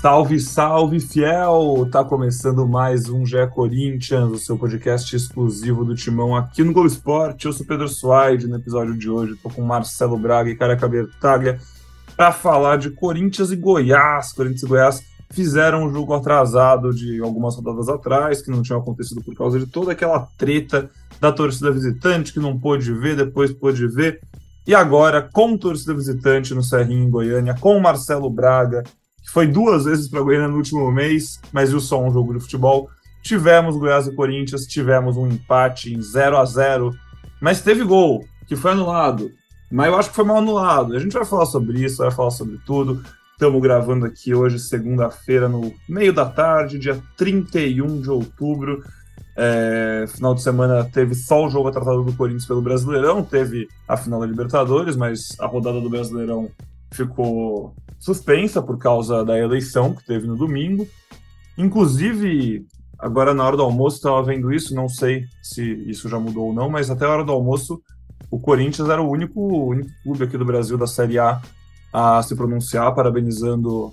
Salve, salve, fiel! Tá começando mais um GE Corinthians, o seu podcast exclusivo do Timão aqui no Globo Esporte. Eu sou Pedro Suaide, no episódio de hoje tô com Marcelo Braga e Careca Bertaglia para falar de Corinthians e Goiás. Corinthians e Goiás fizeram um jogo atrasado de algumas rodadas atrás, que não tinha acontecido por causa de toda aquela treta da torcida visitante, que não pôde ver, depois pôde ver. E agora, com torcida visitante no Serrinho, em Goiânia, com Marcelo Braga, foi duas vezes para Goiânia no último mês, mas viu só um jogo de futebol. Tivemos Goiás e Corinthians, tivemos um empate em 0 a 0 mas teve gol, que foi anulado. Mas eu acho que foi mal anulado. A gente vai falar sobre isso, vai falar sobre tudo. Estamos gravando aqui hoje, segunda-feira, no meio da tarde, dia 31 de outubro. É, final de semana teve só o jogo atrasado do Corinthians pelo Brasileirão, teve a final da Libertadores, mas a rodada do Brasileirão ficou suspensa por causa da eleição que teve no domingo. Inclusive, agora na hora do almoço estava vendo isso, não sei se isso já mudou ou não, mas até a hora do almoço o Corinthians era o único, único clube aqui do Brasil da Série A a se pronunciar, parabenizando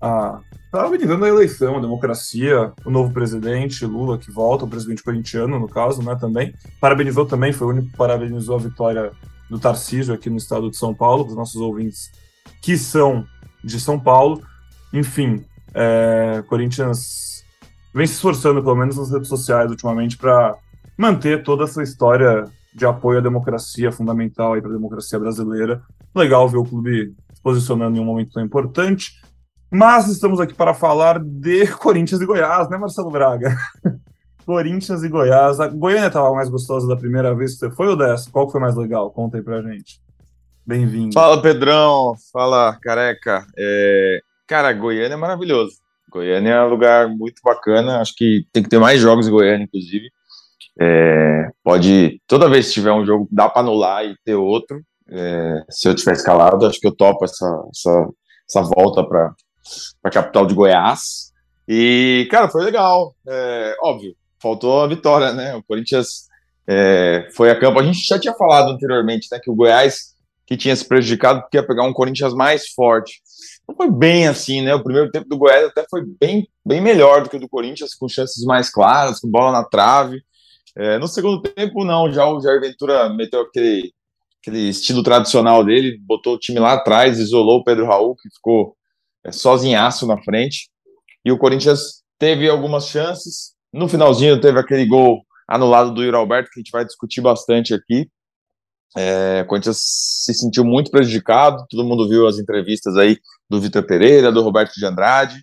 a parabenizando a eleição, a democracia, o novo presidente Lula que volta, o presidente corintiano no caso, né, também. Parabenizou também, foi o único que parabenizou a vitória do Tarcísio aqui no estado de São Paulo, para os nossos ouvintes que são de São Paulo. Enfim, é, Corinthians vem se esforçando, pelo menos nas redes sociais, ultimamente, para manter toda essa história de apoio à democracia fundamental para a democracia brasileira. Legal ver o clube se posicionando em um momento tão importante. Mas estamos aqui para falar de Corinthians e Goiás, né, Marcelo Braga? Corinthians e Goiás. A Goiânia estava mais gostosa da primeira vez que você foi ou dessa? Qual foi mais legal? Conta aí pra gente. Bem-vindo. Fala, Pedrão. Fala, careca. É... Cara, Goiânia é maravilhoso. Goiânia é um lugar muito bacana. Acho que tem que ter mais jogos em Goiânia, inclusive. É... Pode, toda vez que tiver um jogo, dá para anular e ter outro. É... Se eu tiver escalado, acho que eu topo essa, essa, essa volta para a capital de Goiás. E, cara, foi legal. É... Óbvio, faltou a vitória, né? O Corinthians é... foi a campo. A gente já tinha falado anteriormente, né, que o Goiás que tinha se prejudicado porque ia pegar um Corinthians mais forte. Não foi bem assim, né? O primeiro tempo do Goiás até foi bem, bem melhor do que o do Corinthians, com chances mais claras, com bola na trave. É, no segundo tempo, não, já o Jair Ventura meteu aquele, aquele estilo tradicional dele, botou o time lá atrás, isolou o Pedro Raul, que ficou é, sozinhaço na frente. E o Corinthians teve algumas chances. No finalzinho teve aquele gol anulado do Yuri Alberto, que a gente vai discutir bastante aqui. É, o Corinthians se sentiu muito prejudicado, todo mundo viu as entrevistas aí do Vitor Pereira, do Roberto de Andrade.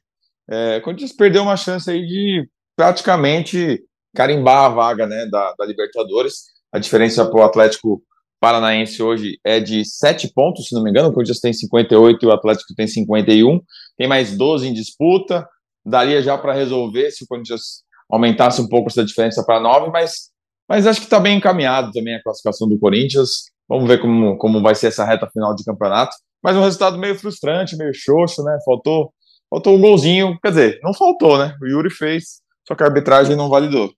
É, o Corinthians perdeu uma chance aí de praticamente carimbar a vaga né, da, da Libertadores. A diferença para o Atlético Paranaense hoje é de 7 pontos, se não me engano. O Corinthians tem 58 e o Atlético tem 51. Tem mais 12 em disputa. Daria já para resolver se o Corinthians aumentasse um pouco essa diferença para 9, mas mas acho que está bem encaminhado também a classificação do Corinthians. Vamos ver como, como vai ser essa reta final de campeonato. Mas um resultado meio frustrante, meio xoxo, né? Faltou, faltou um golzinho. Quer dizer, não faltou, né? O Yuri fez, só que a arbitragem não validou.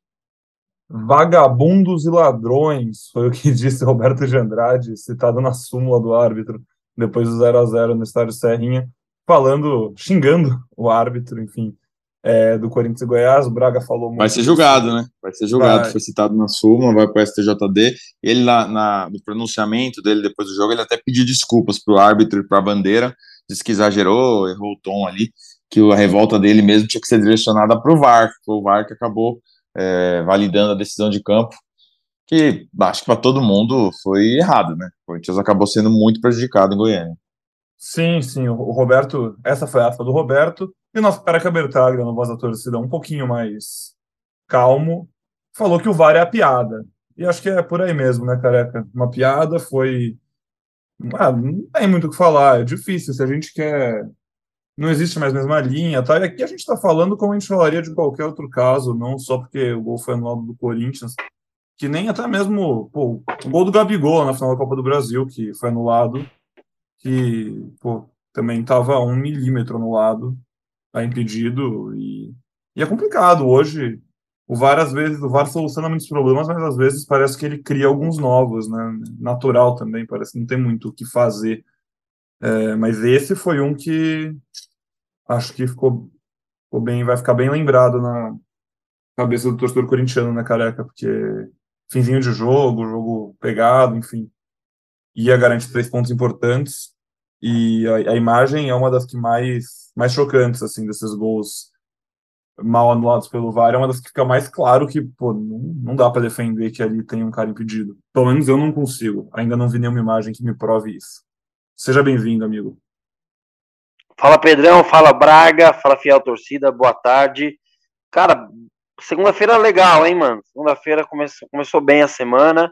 Vagabundos e ladrões, foi o que disse Roberto de Andrade, citado na súmula do árbitro, depois do 0 a 0 no estádio Serrinha, falando, xingando o árbitro, enfim é, do Corinthians e Goiás. O Braga falou muito. Vai ser julgado, né? Vai ser julgado. Vai. Foi citado na súmula, vai para o STJD. Ele, na, na, no pronunciamento dele depois do jogo, ele até pediu desculpas para o árbitro e para a bandeira. Disse que exagerou, errou o tom ali, que a revolta dele mesmo tinha que ser direcionada para o VAR. Foi o VAR que acabou é, validando a decisão de campo. Que acho que para todo mundo foi errado, né? O Corinthians acabou sendo muito prejudicado em Goiânia. Sim, sim. O Roberto, essa foi a afa do Roberto. E o nosso Careca Bertaglia, no Voz da Torcida, um pouquinho mais calmo, falou que o VAR é a piada. E acho que é por aí mesmo, né, Careca? Uma piada foi. Ah, não tem muito o que falar, é difícil. Se a gente quer. Não existe mais a mesma linha, tá? E aqui a gente está falando como a gente falaria de qualquer outro caso, não só porque o gol foi anulado do Corinthians, que nem até mesmo pô, o gol do Gabigol na final da Copa do Brasil, que foi anulado, que pô, também estava um milímetro anulado, tá impedido, e, e é complicado hoje. O VAR, às vezes, o VAR soluciona muitos problemas, mas às vezes parece que ele cria alguns novos, né? Natural também, parece que não tem muito o que fazer. É, mas esse foi um que acho que ficou, ficou bem, vai ficar bem lembrado na cabeça do torcedor corintiano, né, careca? Porque finzinho de jogo, jogo pegado, enfim, ia garantir três pontos importantes. E a, a imagem é uma das que mais, mais chocantes, assim, desses gols mal anulados pelo VAR, é uma das que fica mais claro que, pô, não, não dá para defender que ali tem um cara impedido. Pelo menos eu não consigo. Ainda não vi nenhuma imagem que me prove isso. Seja bem-vindo, amigo. Fala Pedrão, fala Braga, fala fiel torcida, boa tarde. Cara, segunda-feira legal, hein, mano? Segunda-feira começou, começou bem a semana.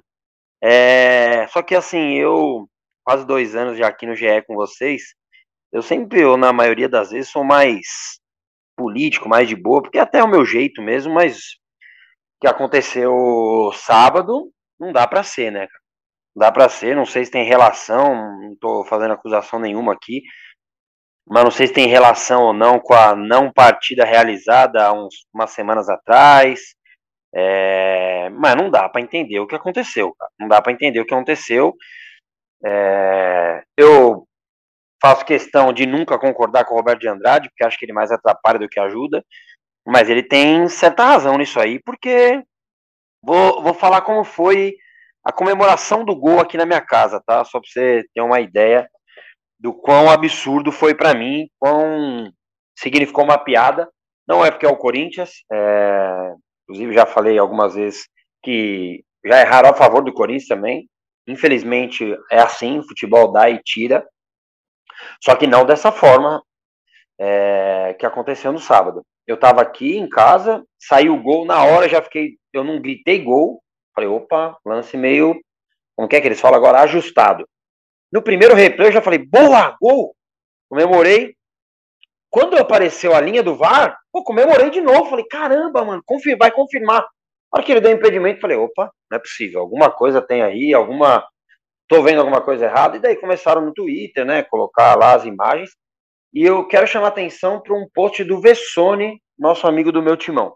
É, só que assim, eu quase dois anos já aqui no GE com vocês, eu sempre, ou na maioria das vezes, sou mais político, mais de boa, porque até é o meu jeito mesmo, mas o que aconteceu sábado não dá para ser, né? Não dá para ser, não sei se tem relação, não tô fazendo acusação nenhuma aqui, mas não sei se tem relação ou não com a não partida realizada há uns, umas semanas atrás. É, mas não dá para entender o que aconteceu, cara. Não dá para entender o que aconteceu. É, eu faço questão de nunca concordar com o Roberto de Andrade, porque acho que ele mais atrapalha do que ajuda, mas ele tem certa razão nisso aí, porque vou, vou falar como foi a comemoração do gol aqui na minha casa, tá? Só para você ter uma ideia do quão absurdo foi para mim, quão significou uma piada. Não é porque é o Corinthians, é, inclusive já falei algumas vezes que já erraram a favor do Corinthians também. Infelizmente é assim, futebol dá e tira. Só que não dessa forma é, que aconteceu no sábado. Eu estava aqui em casa, saiu o gol, na hora já fiquei, eu não gritei gol, falei, opa, lance meio, como que é que eles falam agora, ajustado. No primeiro replay eu já falei, boa, gol, comemorei. Quando apareceu a linha do VAR, pô, comemorei de novo, falei, caramba, mano, confir vai confirmar. Na hora que ele deu impedimento, falei, opa, não é possível, alguma coisa tem aí, alguma tô vendo alguma coisa errada, e daí começaram no Twitter, né, colocar lá as imagens, e eu quero chamar atenção para um post do Vessone, nosso amigo do meu timão.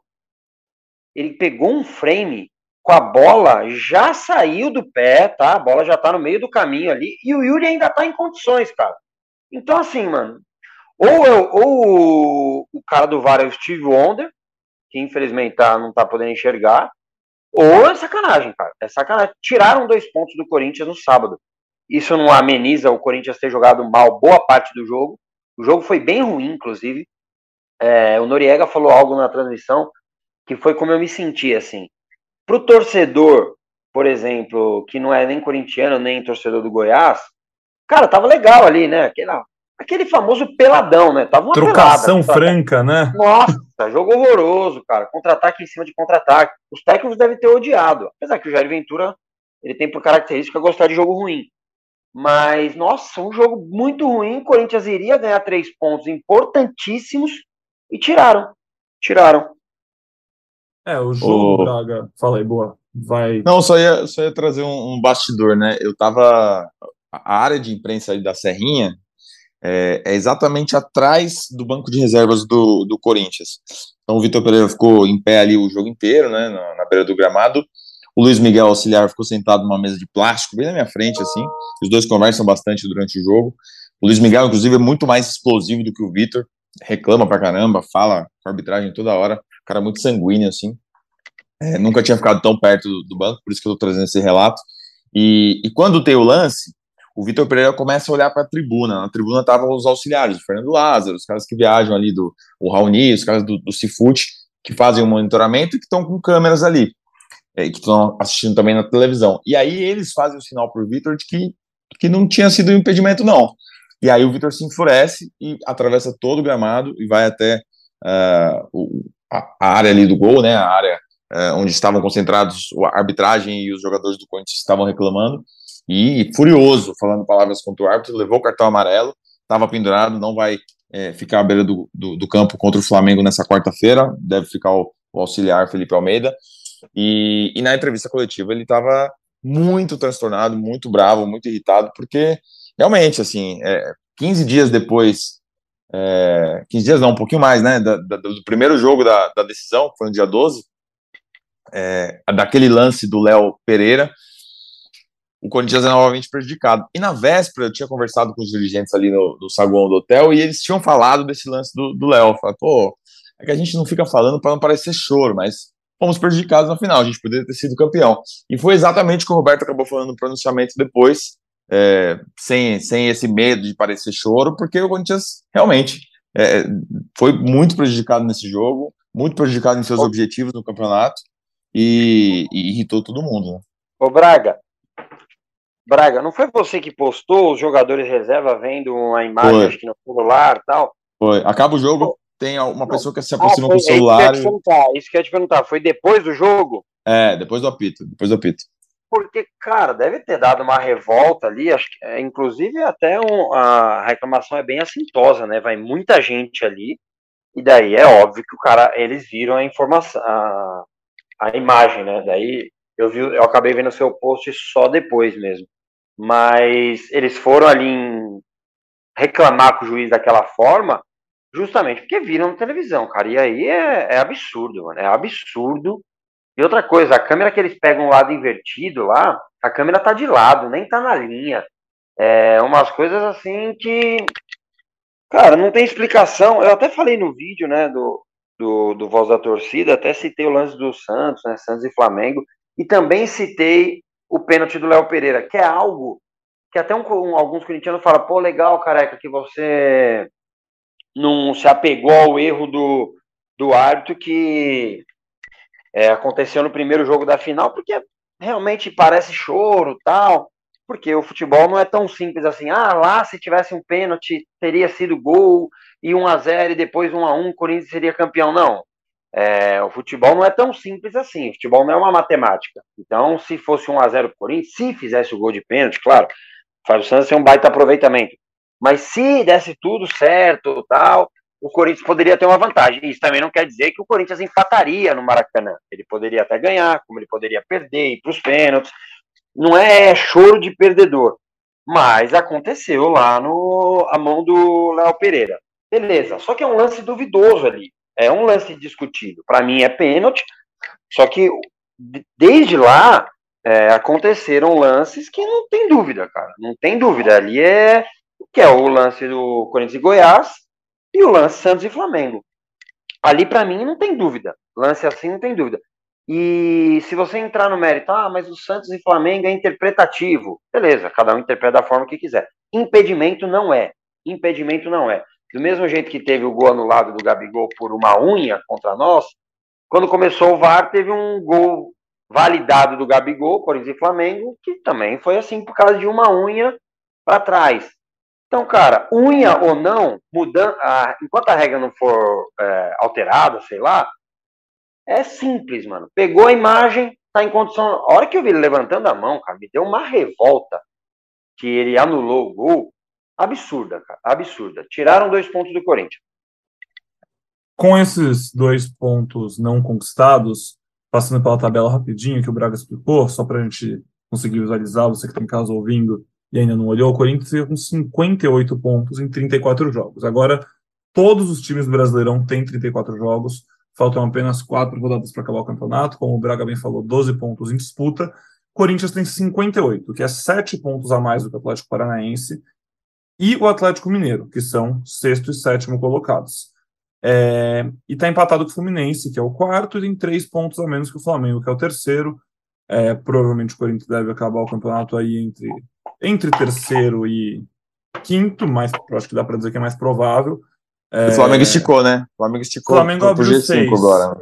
Ele pegou um frame com a bola, já saiu do pé, tá? A bola já tá no meio do caminho ali, e o Yuri ainda tá em condições, cara. Então, assim, mano, ou, eu, ou o cara do VAR é o Steve Wonder, que infelizmente tá, não tá podendo enxergar, ou é sacanagem, cara. É sacanagem. Tiraram dois pontos do Corinthians no sábado. Isso não ameniza o Corinthians ter jogado mal boa parte do jogo. O jogo foi bem ruim, inclusive. É, o Noriega falou algo na transmissão que foi como eu me senti, assim. Pro torcedor, por exemplo, que não é nem corintiano, nem torcedor do Goiás, cara, tava legal ali, né? Aquela, aquele famoso peladão, né? Tava uma Trocação pelada, franca, né? Nossa, jogo horroroso, cara. Contra-ataque em cima de contra-ataque. Os técnicos devem ter odiado. Apesar que o Jair Ventura, ele tem por característica gostar de jogo ruim. Mas, nossa, um jogo muito ruim. O Corinthians iria ganhar três pontos importantíssimos e tiraram. Tiraram. É, o jogo, o... Braga. Fala aí, boa. Vai. Não, só ia, só ia trazer um, um bastidor, né? Eu tava. A área de imprensa ali da Serrinha, é, é, exatamente atrás do banco de reservas do, do Corinthians. Então o Vitor Pereira ficou em pé ali o jogo inteiro, né, na, na, beira do gramado. O Luiz Miguel Auxiliar ficou sentado numa mesa de plástico bem na minha frente, assim. Os dois conversam bastante durante o jogo. O Luiz Miguel, inclusive, é muito mais explosivo do que o Vitor. Reclama pra caramba, fala com a arbitragem toda hora. Cara muito sanguíneo, assim. É, nunca tinha ficado tão perto do, do, banco, por isso que eu tô trazendo esse relato. E, e quando tem o lance, o Vitor Pereira começa a olhar para a tribuna. Na tribuna estavam os auxiliares, o Fernando Lázaro, os caras que viajam ali do o Raoni, os caras do, do Cifute, que fazem o monitoramento e que estão com câmeras ali, é, que estão assistindo também na televisão. E aí eles fazem o sinal para o Vitor de que, que não tinha sido um impedimento, não. E aí o Vitor se enfurece e atravessa todo o gramado e vai até uh, a, a, área ali do gol, né, a área uh, onde estavam concentrados a arbitragem e os jogadores do Corinthians estavam reclamando e furioso, falando palavras contra o árbitro, levou o cartão amarelo, estava pendurado, não vai é, ficar à beira do, do, do, campo contra o Flamengo nessa quarta-feira, deve ficar o, o, auxiliar Felipe Almeida. E, e na entrevista coletiva ele estava muito transtornado, muito bravo, muito irritado, porque realmente, assim, é, 15 dias depois, é, 15 dias não, um pouquinho mais, né, da, da, do primeiro jogo da, da decisão, que foi no dia 12, é, daquele lance do Léo Pereira, o Corinthians é novamente prejudicado. E na véspera, eu tinha conversado com os dirigentes ali no, no saguão do hotel e eles tinham falado desse lance do Léo. Falaram, pô, é que a gente não fica falando para não parecer choro, mas fomos prejudicados na final, a gente poderia ter sido campeão. E foi exatamente o que o Roberto acabou falando no pronunciamento depois, é, sem, sem esse medo de parecer choro, porque o Corinthians realmente é, foi muito prejudicado nesse jogo, muito prejudicado em seus objetivos no campeonato e, e irritou todo mundo. Né? Ô Braga, Braga, não foi você que postou os jogadores reserva vendo uma imagem acho que no celular tal? Foi. Acaba o jogo, tem uma pessoa que se aproxima ah, com o celular. Isso que, e... isso que eu ia te perguntar, foi depois do jogo? É, depois do apito, depois do apito. Porque, cara, deve ter dado uma revolta ali, acho que, é, inclusive até um, a reclamação é bem assintosa, né? Vai muita gente ali, e daí é óbvio que o cara, eles viram a informação, a, a imagem, né? Daí eu vi, eu acabei vendo o seu post só depois mesmo. Mas eles foram ali em reclamar com o juiz daquela forma, justamente porque viram na televisão, cara. E aí é, é absurdo, mano. É absurdo. E outra coisa, a câmera que eles pegam lado invertido lá, a câmera tá de lado, nem tá na linha. É umas coisas assim que. Cara, não tem explicação. Eu até falei no vídeo, né, do, do, do Voz da Torcida, até citei o lance do Santos, né, Santos e Flamengo, e também citei o pênalti do Léo Pereira, que é algo que até um, um, alguns corintianos falam, pô, legal, careca, que você não se apegou ao erro do, do árbitro que é, aconteceu no primeiro jogo da final, porque realmente parece choro tal, porque o futebol não é tão simples assim, ah, lá se tivesse um pênalti teria sido gol e 1 a 0 e depois 1 a 1 o Corinthians seria campeão, não. É, o futebol não é tão simples assim. O futebol não é uma matemática. Então, se fosse 1 a 0 para o Corinthians, se fizesse o gol de pênalti, claro, o Santos ser um baita aproveitamento. Mas se desse tudo certo, tal, o Corinthians poderia ter uma vantagem. Isso também não quer dizer que o Corinthians empataria no Maracanã. Ele poderia até ganhar, como ele poderia perder, ir para os pênaltis. Não é choro de perdedor. Mas aconteceu lá no a mão do Léo Pereira. Beleza, só que é um lance duvidoso ali. É um lance discutido. Para mim é pênalti, só que desde lá é, aconteceram lances que não tem dúvida, cara. Não tem dúvida. Ali é que é o lance do Corinthians e Goiás e o lance Santos e Flamengo. Ali para mim não tem dúvida. Lance assim não tem dúvida. E se você entrar no mérito, ah, mas o Santos e Flamengo é interpretativo. Beleza, cada um interpreta da forma que quiser. Impedimento não é. Impedimento não é. Do mesmo jeito que teve o gol anulado do Gabigol por uma unha contra nós, quando começou o VAR, teve um gol validado do Gabigol, Corinthians e Flamengo, que também foi assim por causa de uma unha para trás. Então, cara, unha ou não, mudando, ah, enquanto a regra não for é, alterada, sei lá, é simples, mano. Pegou a imagem, tá em condição. A hora que eu vi ele levantando a mão, cara, me deu uma revolta que ele anulou o gol absurda, cara, absurda. Tiraram dois pontos do Corinthians. Com esses dois pontos não conquistados, passando pela tabela rapidinho que o Braga explicou, só para a gente conseguir visualizar, você que está em casa ouvindo e ainda não olhou, o Corinthians fica com 58 pontos em 34 jogos. Agora, todos os times do Brasileirão têm 34 jogos, faltam apenas quatro rodadas para acabar o campeonato, como o Braga bem falou, 12 pontos em disputa. Corinthians tem 58, que é 7 pontos a mais do que o Atlético Paranaense, e o Atlético Mineiro, que são sexto e sétimo colocados. É, e está empatado com o Fluminense, que é o quarto, e tem três pontos a menos que o Flamengo, que é o terceiro. É, provavelmente o Corinthians deve acabar o campeonato aí entre, entre terceiro e quinto, mas acho que dá para dizer que é mais provável. É, o Flamengo esticou, né? O Flamengo esticou. O Flamengo abriu G5 seis. agora.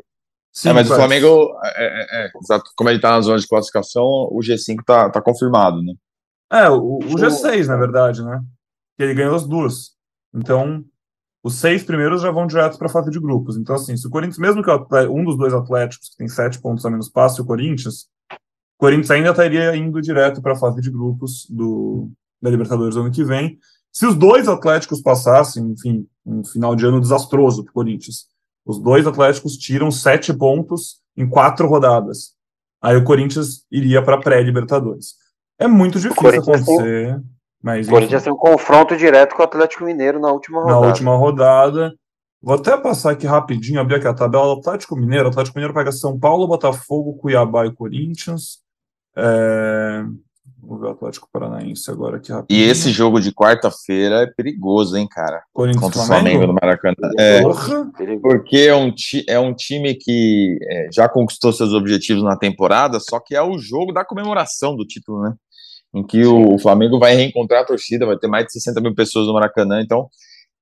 Sim, é, mas o Flamengo, é, é, é, como ele está na zona de classificação, o G5 está tá confirmado, né? É, o, o G6, na verdade, né? Que ele ganhou as duas. Então, os seis primeiros já vão direto para a fase de grupos. Então, assim, se o Corinthians, mesmo que um dos dois Atléticos, que tem sete pontos a menos, passe o Corinthians, o Corinthians ainda estaria indo direto para a fase de grupos do, da Libertadores ano que vem. Se os dois Atléticos passassem, enfim, um final de ano desastroso para o Corinthians. Os dois Atléticos tiram sete pontos em quatro rodadas. Aí o Corinthians iria para pré-Libertadores. É muito difícil acontecer. Tem, mas, o Corinthians tem um confronto direto com o Atlético Mineiro na última rodada. Na última rodada. Vou até passar aqui rapidinho, abrir aqui a tabela do Atlético Mineiro. O Atlético Mineiro pega São Paulo, Botafogo, Cuiabá e Corinthians. É... Vou ver o Atlético Paranaense agora aqui rapidinho. E esse jogo de quarta-feira é perigoso, hein, cara? Corinthians Contra o Flamengo no Maracanã. É, porque é um, é um time que é, já conquistou seus objetivos na temporada, só que é o jogo da comemoração do título, né? Em que o, o Flamengo vai reencontrar a torcida, vai ter mais de 60 mil pessoas no Maracanã, então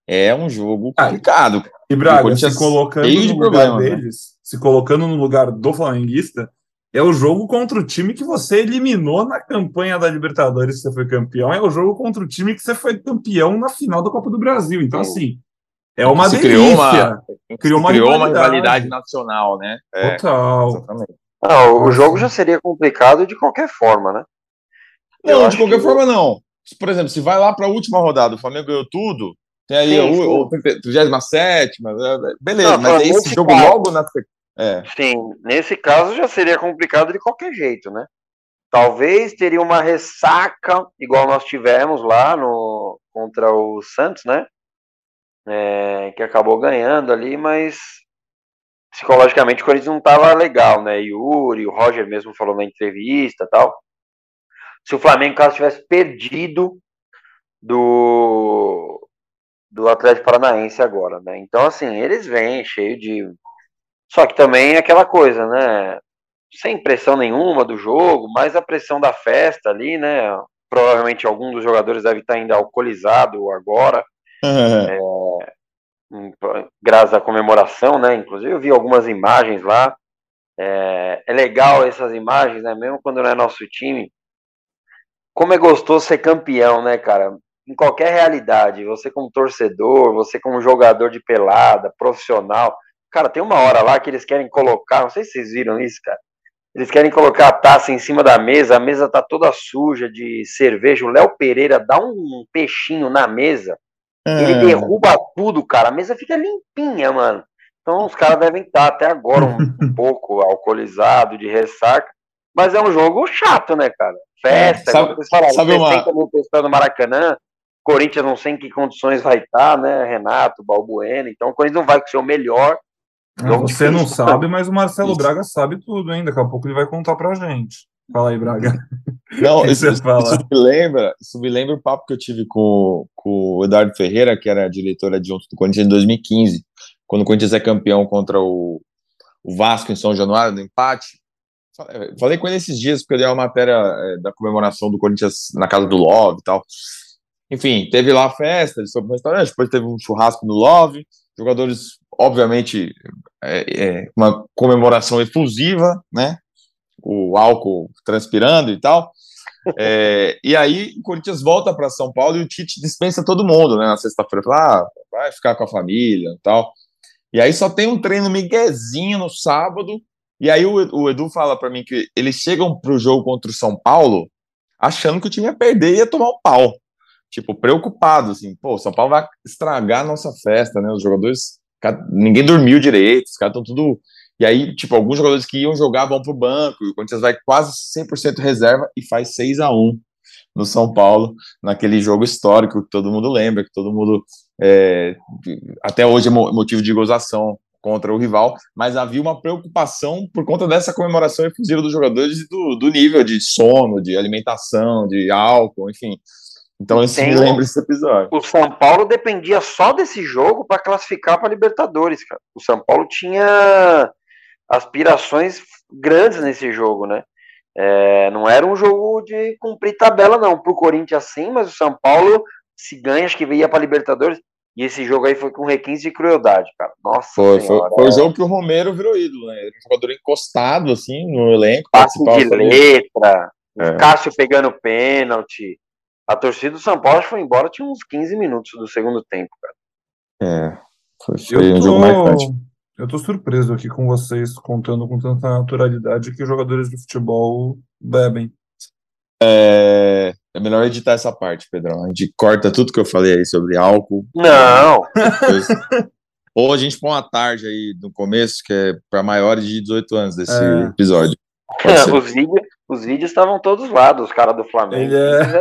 é um jogo ah, complicado. Ah, e Braga, se colocando no lugar né? deles, né? se colocando no lugar do flamenguista, é o jogo contra o time que você eliminou na campanha da Libertadores, que você foi campeão. É o jogo contra o time que você foi campeão na final da Copa do Brasil. Então, assim, é uma se delícia. Criou uma, criou uma, criou uma rivalidade nacional, né? É, Total. Não, o jogo já seria complicado de qualquer forma, né? Não, Eu de qualquer forma, não. Por exemplo, se vai lá para a última rodada, o Flamengo ganhou tudo, tem aí sim, o, o 37, beleza, não, mas esse jogo caso, logo na é. Sim, nesse caso já seria complicado de qualquer jeito, né? Talvez teria uma ressaca, igual nós tivemos lá no contra o Santos, né? É, que acabou ganhando ali, mas psicologicamente o Corinthians não estava legal, né? Yuri, o Roger mesmo falou na entrevista tal. Se o Flamengo, caso tivesse perdido do, do Atlético Paranaense agora, né? Então, assim, eles vêm cheio de só que também é aquela coisa, né? Sem pressão nenhuma do jogo, mas a pressão da festa ali, né? Provavelmente algum dos jogadores deve estar ainda alcoolizado agora. Uhum. É, graças à comemoração, né? Inclusive eu vi algumas imagens lá. É, é legal essas imagens, né? Mesmo quando não é nosso time. Como é gostoso ser campeão, né, cara? Em qualquer realidade, você como torcedor, você como jogador de pelada, profissional, Cara, tem uma hora lá que eles querem colocar, não sei se vocês viram isso, cara. Eles querem colocar a taça em cima da mesa, a mesa tá toda suja de cerveja. O Léo Pereira dá um peixinho na mesa, é. ele derruba tudo, cara. A mesa fica limpinha, mano. Então os caras devem estar até agora um, um pouco alcoolizado, de ressaca. Mas é um jogo chato, né, cara? Festa, é, sabe, vocês falaram, sabe uma... mil pessoas no Maracanã, Corinthians não sei em que condições vai estar, né? Renato, Balbuena, então o Corinthians não vai com o seu melhor você não sabe, mas o Marcelo isso. Braga sabe tudo, hein? Daqui a pouco ele vai contar pra gente. Fala aí, Braga. Não, isso, isso, me lembra, isso me lembra o papo que eu tive com, com o Eduardo Ferreira, que era diretor adjunto do Corinthians em 2015, quando o Corinthians é campeão contra o, o Vasco em São Januário, no empate. Falei com ele esses dias, porque eu dei uma matéria é, da comemoração do Corinthians na casa do Love e tal. Enfim, teve lá a festa, ele foi pro restaurante, depois teve um churrasco no Love, jogadores obviamente, é, é uma comemoração efusiva, né? O álcool transpirando e tal. É, e aí o Corinthians volta para São Paulo e o Tite dispensa todo mundo, né? Na sexta-feira, fala, ah, vai ficar com a família e tal. E aí só tem um treino miguezinho no sábado. E aí o, o Edu fala para mim que eles chegam para o jogo contra o São Paulo achando que o time ia perder e ia tomar um pau. Tipo, preocupado, assim, pô, São Paulo vai estragar a nossa festa, né? Os jogadores ninguém dormiu direito, os caras estão tudo. E aí, tipo, alguns jogadores que iam jogar vão pro banco, e o Corinthians vai quase 100% reserva e faz 6 a 1 no São Paulo, naquele jogo histórico que todo mundo lembra, que todo mundo. É, até hoje é motivo de gozação contra o rival, mas havia uma preocupação por conta dessa comemoração efusiva dos jogadores e do, do nível de sono, de alimentação, de álcool, enfim. Então isso me lembra esse episódio. O São Paulo dependia só desse jogo para classificar para Libertadores, cara. O São Paulo tinha aspirações grandes nesse jogo, né? É, não era um jogo de cumprir tabela, não. Pro Corinthians sim, mas o São Paulo, se ganha, acho que ia para Libertadores. E esse jogo aí foi com requinte de crueldade, cara. Nossa foi, senhora, foi, foi o jogo que o Romero virou ídolo, né? Ele era um jogador encostado, assim, no elenco. Passe de letra, é. Cássio pegando pênalti. A torcida do São Paulo foi embora, tinha uns 15 minutos do segundo tempo, cara. É, foi, foi um jogo marcante. Eu tô surpreso aqui com vocês contando com tanta naturalidade que os jogadores de futebol bebem. É, é melhor editar essa parte, Pedrão. A gente corta tudo que eu falei aí sobre álcool. Não! Ou a gente põe uma tarde aí no começo, que é para maiores de 18 anos desse é. episódio. os, vídeos, os vídeos estavam todos lá dos caras do Flamengo. É...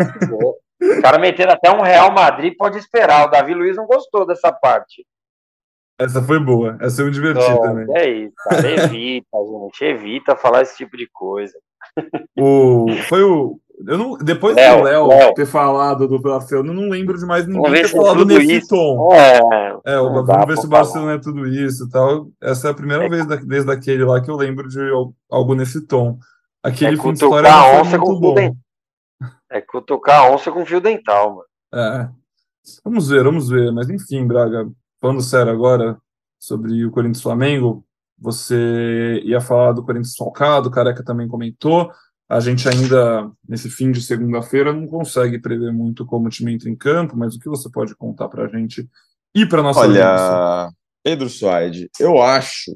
Os caras meteram até um Real Madrid, pode esperar. O Davi Luiz não gostou dessa parte. Essa foi boa, essa eu me diverti oh, também. É isso, cara. Evita, gente. Evita falar esse tipo de coisa. O, foi o. Eu não, depois Léo, do Léo ter falado do Barcelona, eu não lembro de mais ninguém ter falado nesse isso. tom. É, é o, vamos ver se o Barcelona é tudo isso e tal. Essa é a primeira é. vez da, desde aquele lá que eu lembro de algo nesse tom. Aquele é fim de história não foi muito bom. Dent... É cutucar a onça com fio dental, mano. É. Vamos ver, vamos ver. Mas enfim, Braga, falando sério agora sobre o Corinthians Flamengo, você ia falar do Corinthians falcado, o Careca também comentou. A gente ainda, nesse fim de segunda-feira, não consegue prever muito como o time entra em campo, mas o que você pode contar para a gente e para nossa Olha, Pedro Suaide, eu acho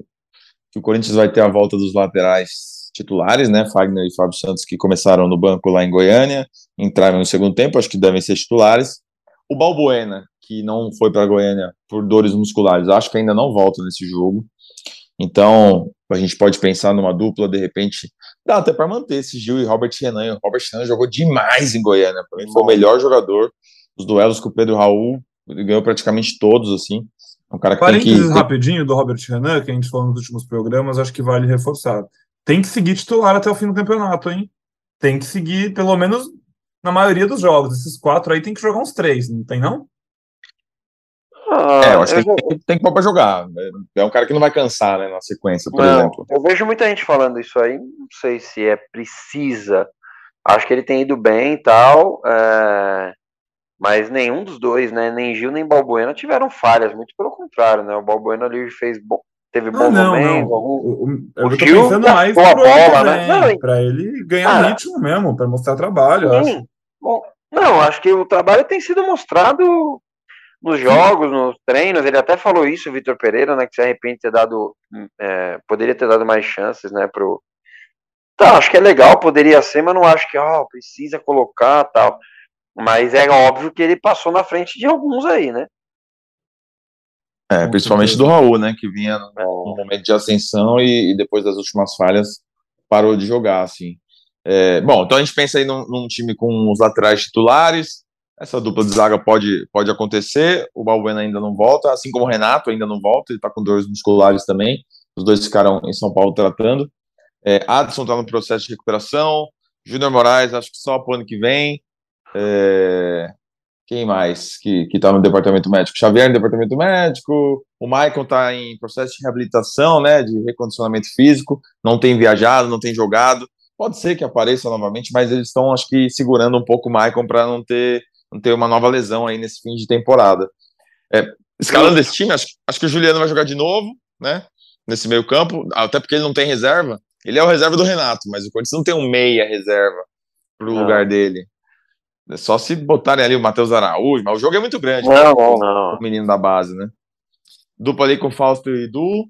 que o Corinthians vai ter a volta dos laterais titulares, né? Fagner e Fábio Santos, que começaram no banco lá em Goiânia, entraram no segundo tempo, acho que devem ser titulares. O Balbuena, que não foi para Goiânia por dores musculares, acho que ainda não volta nesse jogo. Então, a gente pode pensar numa dupla, de repente, dá até para manter esse Gil e Robert Renan. O Robert Renan jogou demais em Goiânia, para mim foi o melhor jogador. Os duelos com o Pedro Raul, ele ganhou praticamente todos, assim. É um cara que Parênteses tem que... rapidinho do Robert Renan, que a gente falou nos últimos programas, acho que vale reforçar. Tem que seguir titular até o fim do campeonato, hein? Tem que seguir, pelo menos, na maioria dos jogos. Esses quatro aí tem que jogar uns três, não tem não? Ah, é, eu acho eu que tem, tem que pôr pra jogar. É um cara que não vai cansar, né, na sequência, por não, exemplo. Eu vejo muita gente falando isso aí, não sei se é precisa. Acho que ele tem ido bem e tal, é... mas nenhum dos dois, né, nem Gil nem Balbuena tiveram falhas, muito pelo contrário, né, o Balbuena ali fez bom, teve bom ah, não, momento. Não. O, o, o Gil pensando mais pro bola, né? Não, pra ele ganhar ah, ritmo mesmo, para mostrar trabalho, sim. acho. Bom, não, acho que o trabalho tem sido mostrado nos jogos, nos treinos, ele até falou isso, o Vitor Pereira, né, que se arrepende de ter dado, é, poderia ter dado mais chances, né, pro... Tá, acho que é legal, poderia ser, mas não acho que, ó, oh, precisa colocar, tal. Mas é óbvio que ele passou na frente de alguns aí, né. É, principalmente do Raul, né, que vinha no, é. momento de ascensão e, e, depois das últimas falhas parou de jogar, assim. É, bom, então a gente pensa aí num, num time com os laterais titulares, essa dupla de zaga pode, pode acontecer. O Balbuena ainda não volta, assim como o Renato ainda não volta, ele está com dores musculares também. Os dois ficaram em São Paulo tratando. É, Adson está no processo de recuperação. Júnior Moraes, acho que só para o ano que vem. É, quem mais que está no departamento médico? Xavier no departamento médico. O Maicon está em processo de reabilitação, né, de recondicionamento físico. Não tem viajado, não tem jogado. Pode ser que apareça novamente, mas eles estão, acho que, segurando um pouco o Maicon para não ter não ter uma nova lesão aí nesse fim de temporada. É, escalando esse time, acho, acho que o Juliano vai jogar de novo, né? Nesse meio campo, até porque ele não tem reserva. Ele é o reserva do Renato, mas o Corinthians não tem um meia reserva para o lugar dele. É só se botarem ali o Matheus Araújo, mas o jogo é muito grande. Não, né? não, não. O menino da base, né? Dupla ali com Fausto e Edu.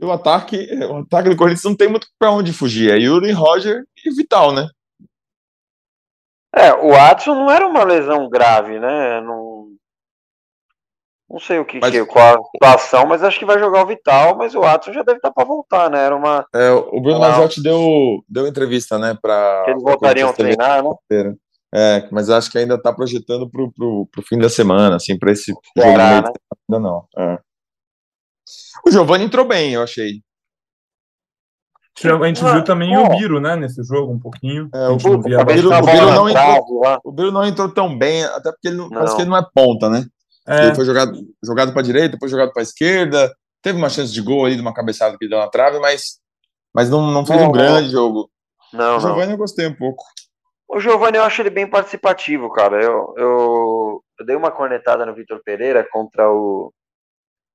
E o ataque, o ataque do Corinthians não tem muito para onde fugir. É Yuri, Roger e Vital, né? É, o Watson não era uma lesão grave, né? Não, não sei o que, mas, que qual a situação, mas acho que vai jogar o Vital, mas o Watson já deve estar para voltar, né? Era uma. É, o Bruno Mazzotti deu, deu entrevista, né? Para que eles voltariam a treinar, né? É, mas acho que ainda está projetando para o fim da semana, assim, para esse jogo né? ainda não. É. O Giovanni entrou bem, eu achei. A gente viu também o Biro, né, nesse jogo, um pouquinho. É, o, Biro, o, Biro, o, Biro não entrou, o Biro não entrou tão bem, até porque ele não, não. parece que ele não é ponta, né? É. Ele foi jogado, jogado para direita, depois jogado para esquerda. Teve uma chance de gol ali, de uma cabeçada que deu na trave, mas, mas não, não fez não, um grande jogo. Não, o Giovanni eu gostei um pouco. O Giovanni eu acho ele bem participativo, cara. Eu, eu, eu dei uma cornetada no Vitor Pereira contra o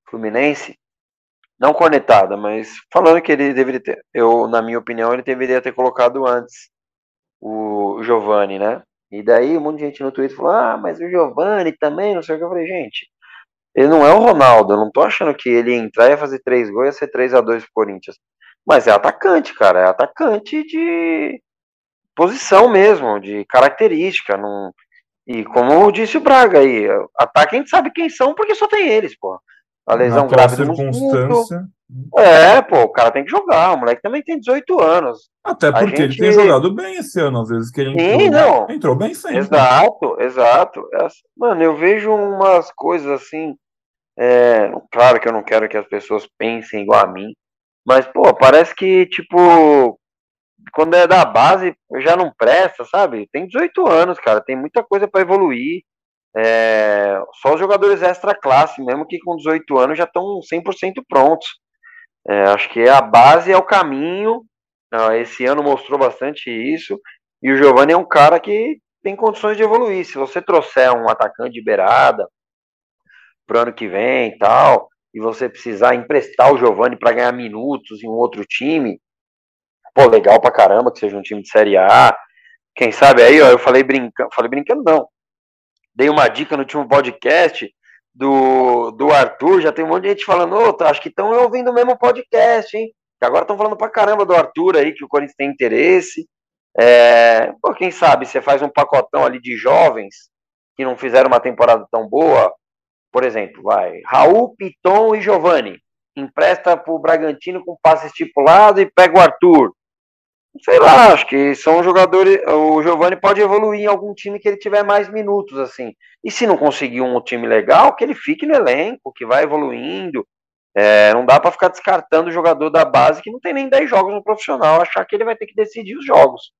Fluminense não cornetada, mas falando que ele deveria ter, eu, na minha opinião, ele deveria ter colocado antes o Giovani, né? E daí um monte de gente no Twitter falou: ah, mas o Giovani também, não sei o que. Eu falei, gente, ele não é o Ronaldo, eu não tô achando que ele entrar e fazer três gols ia ser 3 a 2 pro Corinthians. Mas é atacante, cara, é atacante de posição mesmo, de característica. Não... E como disse o Braga aí, ataque a gente sabe quem são porque só tem eles, pô. A lesão grave do circunstância. É, pô, o cara tem que jogar. O moleque também tem 18 anos. Até porque gente... ele tem jogado bem esse ano, às vezes que ele Sim, entrou, não. entrou bem sempre. Exato, exato. Mano, eu vejo umas coisas assim. É, claro que eu não quero que as pessoas pensem igual a mim, mas, pô, parece que, tipo, quando é da base, já não presta, sabe? Tem 18 anos, cara, tem muita coisa para evoluir. É, só os jogadores extra classe, mesmo que com 18 anos já estão 100% prontos. É, acho que a base é o caminho. Esse ano mostrou bastante isso. E o Giovanni é um cara que tem condições de evoluir. Se você trouxer um atacante de beirada pro ano que vem e tal, e você precisar emprestar o Giovanni para ganhar minutos em um outro time, pô, legal pra caramba que seja um time de Série A. Quem sabe aí, ó, eu falei brincando, falei brincando não. Dei uma dica no último podcast do, do Arthur, já tem um monte de gente falando, oh, acho que estão ouvindo o mesmo podcast, hein? Que agora estão falando pra caramba do Arthur aí, que o Corinthians tem interesse. É, pô, quem sabe você faz um pacotão ali de jovens que não fizeram uma temporada tão boa. Por exemplo, vai Raul, Piton e Giovani. Empresta pro Bragantino com passe estipulado e pega o Arthur. Sei lá, acho que são jogadores. O Giovani pode evoluir em algum time que ele tiver mais minutos, assim. E se não conseguir um time legal, que ele fique no elenco, que vai evoluindo. É, não dá para ficar descartando o jogador da base que não tem nem 10 jogos no profissional, achar que ele vai ter que decidir os jogos.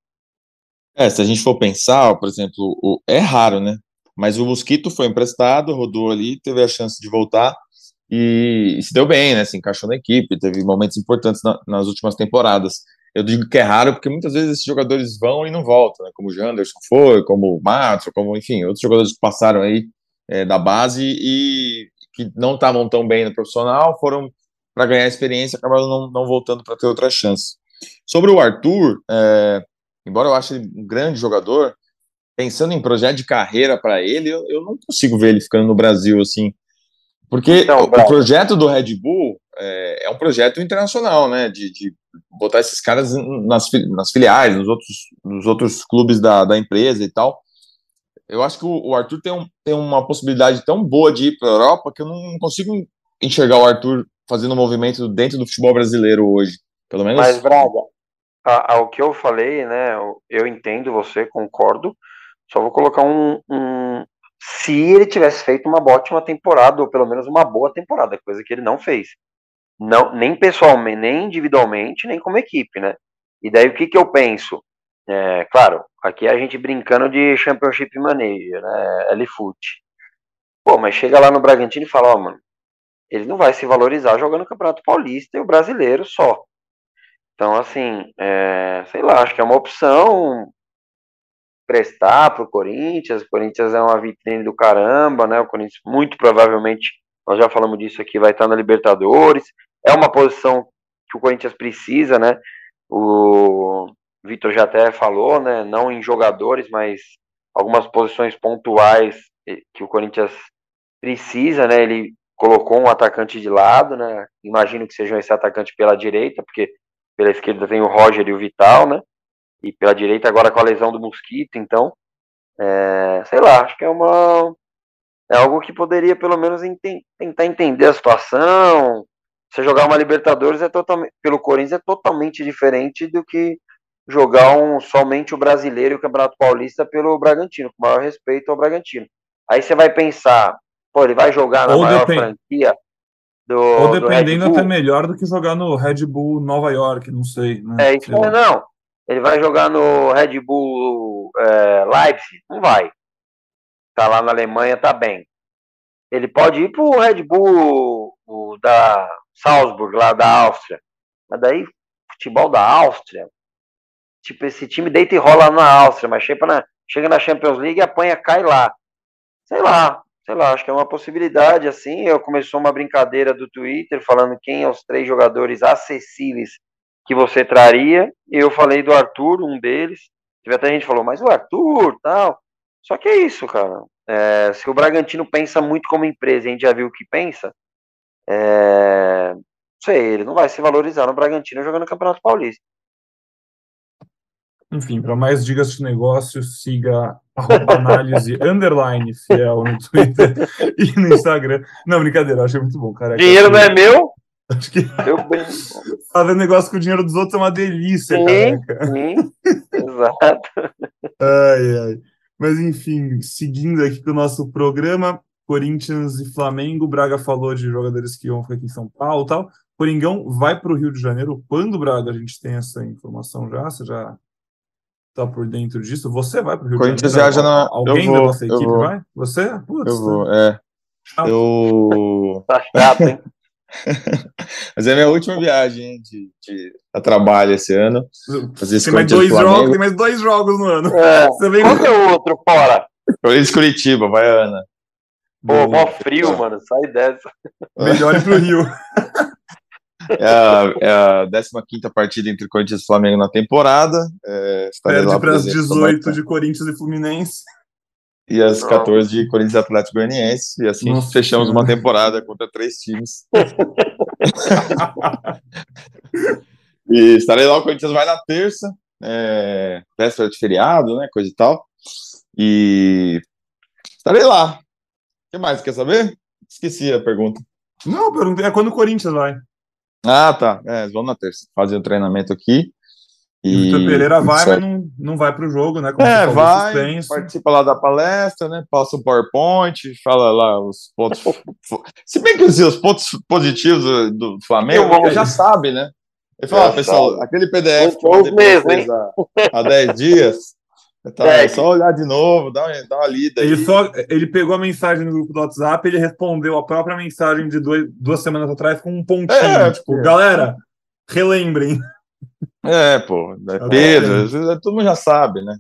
É, se a gente for pensar, por exemplo, o, é raro, né? Mas o Mosquito foi emprestado, rodou ali, teve a chance de voltar e, e se deu bem, né? Se encaixou na equipe, teve momentos importantes na, nas últimas temporadas. Eu digo que é raro porque muitas vezes esses jogadores vão e não voltam, né? como o Janderson foi, como o Matos, como, enfim, outros jogadores que passaram aí é, da base e que não estavam tão bem no profissional, foram para ganhar experiência, acabaram não, não voltando para ter outra chance. Sobre o Arthur, é, embora eu ache ele um grande jogador, pensando em projeto de carreira para ele, eu, eu, não consigo ver ele ficando no Brasil assim. Porque então, o, o projeto do Red Bull é, é, um projeto internacional, né? De, de botar esses caras nas, nas filiais, nos outros, nos outros clubes da, da empresa e tal. Eu acho que o, Arthur tem, um, tem uma possibilidade tão boa de ir para a Europa que eu não consigo enxergar o Arthur fazendo um movimento dentro do futebol brasileiro hoje. Pelo menos. Mas, Braga, ao que eu falei, né? Eu, eu entendo você, concordo. Só vou colocar um, um, Se ele tivesse feito uma ótima temporada, ou pelo menos uma boa temporada, coisa que ele não fez não, nem pessoalmente, nem individualmente, nem como equipe, né? E daí o que, que eu penso? É, claro, aqui é a gente brincando de Championship Manager, né? L-Foot. Pô, mas chega lá no Bragantino e fala, ó, oh, mano, ele não vai se valorizar jogando o Campeonato Paulista e o brasileiro só. Então, assim, é, sei lá, acho que é uma opção prestar pro Corinthians. O Corinthians é uma vitrine do caramba, né? O Corinthians muito provavelmente nós já falamos disso aqui, vai estar na Libertadores. É uma posição que o Corinthians precisa, né? O Vitor já até falou, né? Não em jogadores, mas algumas posições pontuais que o Corinthians precisa, né? Ele colocou um atacante de lado, né? Imagino que seja esse atacante pela direita, porque pela esquerda tem o Roger e o Vital, né? E pela direita agora com a lesão do Mosquito, então, é, sei lá, acho que é uma é algo que poderia pelo menos enten tentar entender a situação. Você jogar uma Libertadores é totalmente, pelo Corinthians é totalmente diferente do que jogar um, somente o brasileiro e o Campeonato Paulista pelo Bragantino, com maior respeito ao Bragantino. Aí você vai pensar, pô, ele vai jogar na Ou maior depend... franquia do. Ou dependendo até melhor do que jogar no Red Bull Nova York, não sei. Né? É, isso é, não. Ele vai jogar no Red Bull é, Leipzig? Não vai tá lá na Alemanha, tá bem. Ele pode ir pro Red Bull da Salzburg, lá da Áustria. Mas daí, futebol da Áustria, tipo, esse time deita e rola na Áustria, mas chega na, chega na Champions League e apanha, cai lá. Sei lá, sei lá, acho que é uma possibilidade, assim, eu começou uma brincadeira do Twitter, falando quem é os três jogadores acessíveis que você traria, eu falei do Arthur, um deles, teve até gente falou, mas o Arthur, tal, só que é isso, cara. É, se o Bragantino pensa muito como empresa, a gente já viu o que pensa, é, sei, ele não vai se valorizar no Bragantino jogando no Campeonato Paulista. Enfim, para mais dicas de negócio, siga análise underline fiel no Twitter e no Instagram. Não, brincadeira, achei muito bom, cara. Dinheiro não é meu? Acho que fazer negócio com o dinheiro dos outros é uma delícia, sim. Sim, exato. Ai, ai. Mas enfim, seguindo aqui com o nosso programa, Corinthians e Flamengo, Braga falou de jogadores que vão ficar aqui em São Paulo e tal. Coringão vai para o Rio de Janeiro. Quando, Braga, a gente tem essa informação já? Você já tá por dentro disso? Você vai para o Rio Corinthians de Janeiro? Viaja na... Alguém vou, da nossa equipe vai? Você? Putz, eu vou, é. Chato. Eu... Tá chato, hein? Mas é a minha última viagem de, de a trabalho esse ano. Fazer tem mais dois jogos, tem mais dois jogos no ano. É. Você vem Qual é o outro fora? Corinthians Curitiba, vai Ana. Pô, mó frio, mano. Sai dessa. Melhor ir pro Rio. É a, é a 15 partida entre Corinthians e Flamengo na temporada. É, Perde para as 18 de Corinthians e Fluminense. E as 14 de Corinthians e Atlético Goianiense. E assim Nossa, fechamos uma temporada contra três times. e estarei lá, o Corinthians vai na terça, é, véspera de feriado, né? Coisa e tal. E estarei lá. O que mais? Quer saber? Esqueci a pergunta. Não, perguntei é quando o Corinthians vai. Ah, tá. É, vamos na terça. Fazer o um treinamento aqui. E o Vitor Pereira vai, mas não, não vai para o jogo, né? Como é, vai, suspenso. participa lá da palestra, né? Passa um PowerPoint, fala lá os pontos. Se bem que assim, os pontos positivos do, do Flamengo, ele já sabe, né? Ele fala, ah, pessoal, aquele PDF que eu fez há, há 10 dias, Tá, é, só olhar de novo, dá uma, dá uma lida. Ele, só, ele pegou a mensagem no grupo do WhatsApp, ele respondeu a própria mensagem de dois, duas semanas atrás com um pontinho. É, tipo, é. galera, relembrem. É, pô, é Pedro, todo mundo já sabe, né?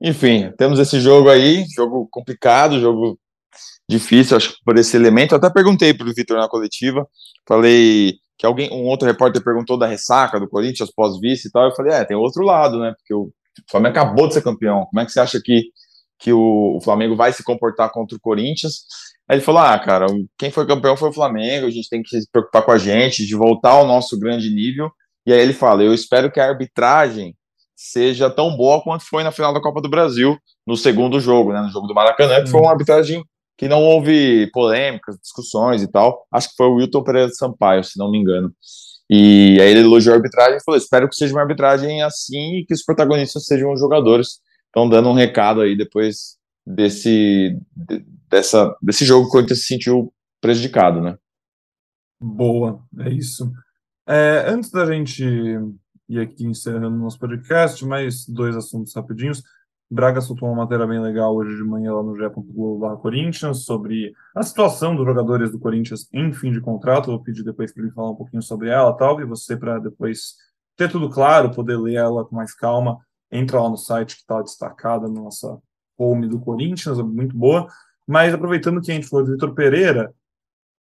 Enfim, temos esse jogo aí, jogo complicado, jogo difícil, acho que por esse elemento. Eu até perguntei para o Vitor na coletiva, falei que alguém, um outro repórter perguntou da ressaca do Corinthians pós-vice e tal. Eu falei, é, tem outro lado, né? Porque o Flamengo acabou de ser campeão. Como é que você acha que, que o, o Flamengo vai se comportar contra o Corinthians? Aí ele falou: Ah, cara, quem foi campeão foi o Flamengo, a gente tem que se preocupar com a gente, de voltar ao nosso grande nível. E aí ele fala: Eu espero que a arbitragem seja tão boa quanto foi na final da Copa do Brasil, no segundo jogo, né, no jogo do Maracanã, que foi uma arbitragem que não houve polêmicas, discussões e tal. Acho que foi o Wilton Pereira Sampaio, se não me engano. E aí ele elogiou a arbitragem e falou: espero que seja uma arbitragem assim e que os protagonistas sejam os jogadores. Estão dando um recado aí depois desse, dessa, desse jogo que o Corinthians se sentiu prejudicado, né? Boa, é isso. É, antes da gente ir aqui encerrando nosso podcast, mais dois assuntos rapidinhos. Braga soltou uma matéria bem legal hoje de manhã lá no G.Globo Corinthians sobre a situação dos jogadores do Corinthians em fim de contrato. vou pedir depois para ele falar um pouquinho sobre ela, tal, e você para depois ter tudo claro, poder ler ela com mais calma. Entra lá no site que está destacada na nossa home do Corinthians, é muito boa. Mas aproveitando que a gente falou de Vitor Pereira,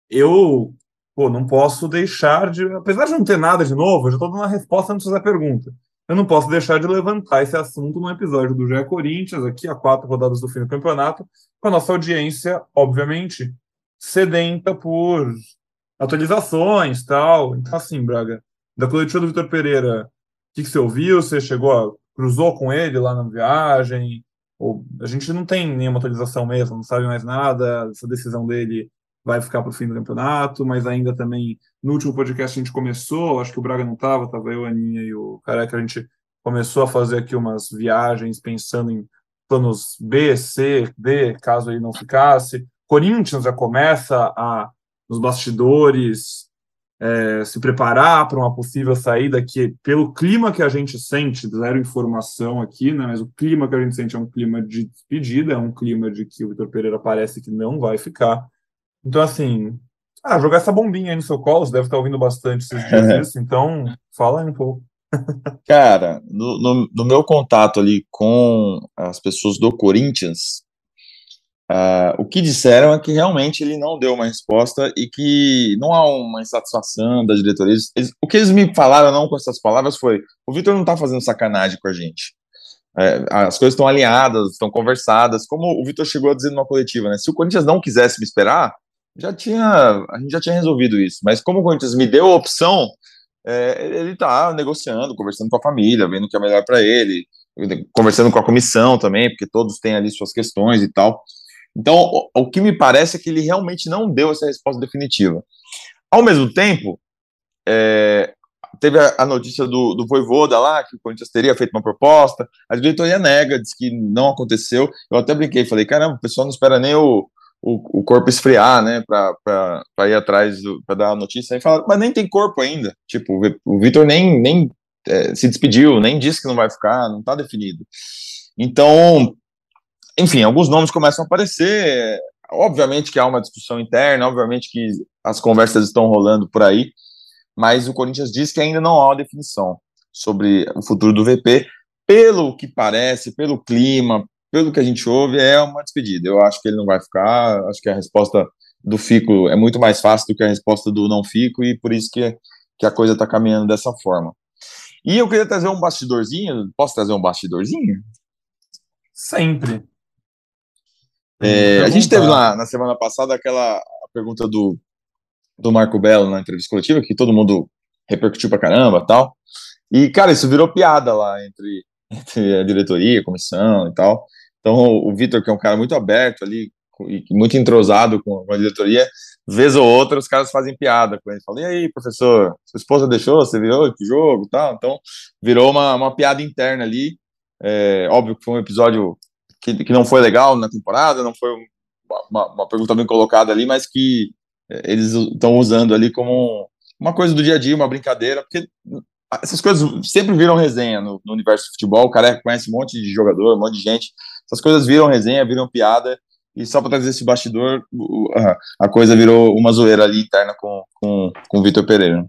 eu pô, não posso deixar de, apesar de não ter nada de novo, eu já estou dando a resposta antes da pergunta eu não posso deixar de levantar esse assunto no episódio do GE Corinthians, aqui a quatro rodadas do fim do campeonato, com a nossa audiência, obviamente, sedenta por atualizações tal. Então, assim, Braga, da coletiva do Vitor Pereira, o que, que, você ouviu? Você chegou a, cruzou com ele lá na viagem? Ou, a gente não tem nenhuma atualização mesmo, não sabe mais nada, essa decisão dele vai ficar para o fim do campeonato, mas ainda também no último podcast a gente começou, acho que o Braga não estava, estava eu, a Aninha e o Careca, a gente começou a fazer aqui umas viagens pensando em planos B, C, D, caso ele não ficasse. Corinthians já começa a, nos bastidores, é, se preparar para uma possível saída que, pelo clima que a gente sente, zero informação aqui, né, mas o clima que a gente sente é um clima de despedida, é um clima de que o Vitor Pereira parece que não vai ficar. Então, assim, ah, jogar essa bombinha aí no seu colo, você deve estar ouvindo bastante esses dias isso, então fala aí um pouco. Cara, no, no, no, meu contato ali com as pessoas do Corinthians, uh, o que disseram é que realmente ele não deu uma resposta e que não há uma insatisfação da diretoria. Eles, o que eles me falaram, não com essas palavras, foi: o Vitor não está fazendo sacanagem com a gente. É, as coisas estão alinhadas, estão conversadas, como o Vitor chegou a dizer numa coletiva, né? Se o Corinthians não quisesse me esperar, já tinha, a gente já tinha resolvido isso. Mas como o Corinthians me deu a opção, é, ele está negociando, conversando com a família, vendo o que é melhor para ele. conversando com a comissão também, porque todos têm ali suas questões e tal. Então, o, o que me parece é que ele realmente não deu essa resposta definitiva. Ao mesmo tempo, é, teve a, a, notícia do, do Voivoda lá, que o Corinthians teria feito uma proposta, a diretoria nega, diz que não aconteceu. Eu até brinquei, falei, caramba, o pessoal não espera nem o, o, o corpo esfriar, né, para ir atrás, para dar a notícia. Aí fala, mas nem tem corpo ainda. Tipo, o Vitor nem, nem é, se despediu, nem disse que não vai ficar, não está definido. Então, enfim, alguns nomes começam a aparecer. Obviamente que há uma discussão interna, obviamente que as conversas estão rolando por aí, mas o Corinthians diz que ainda não há uma definição sobre o futuro do VP. Pelo que parece, pelo clima, pelo que a gente ouve, é uma despedida. Eu acho que ele não vai ficar, acho que a resposta do Fico é muito mais fácil do que a resposta do não Fico, e por isso que, que a coisa está caminhando dessa forma. E eu queria trazer um bastidorzinho. Posso trazer um bastidorzinho? Sempre. É, a gente teve lá na semana passada aquela pergunta do, do Marco Belo na entrevista coletiva, que todo mundo repercutiu pra caramba tal. E, cara, isso virou piada lá entre, entre a diretoria, a comissão e tal. Então, o Vitor, que é um cara muito aberto ali, e muito entrosado com a diretoria, vez ou outra os caras fazem piada com ele. Falam, e aí, professor, sua esposa deixou, você virou que jogo tal? Então, virou uma, uma piada interna ali. É, óbvio que foi um episódio que, que não foi legal na temporada, não foi uma, uma pergunta bem colocada ali, mas que é, eles estão usando ali como uma coisa do dia a dia, uma brincadeira, porque essas coisas sempre viram resenha no, no universo do futebol, o cara conhece um monte de jogador, um monte de gente, essas coisas viram resenha, viram piada, e só para trazer esse bastidor, a coisa virou uma zoeira ali interna com, com, com o Vitor Pereira.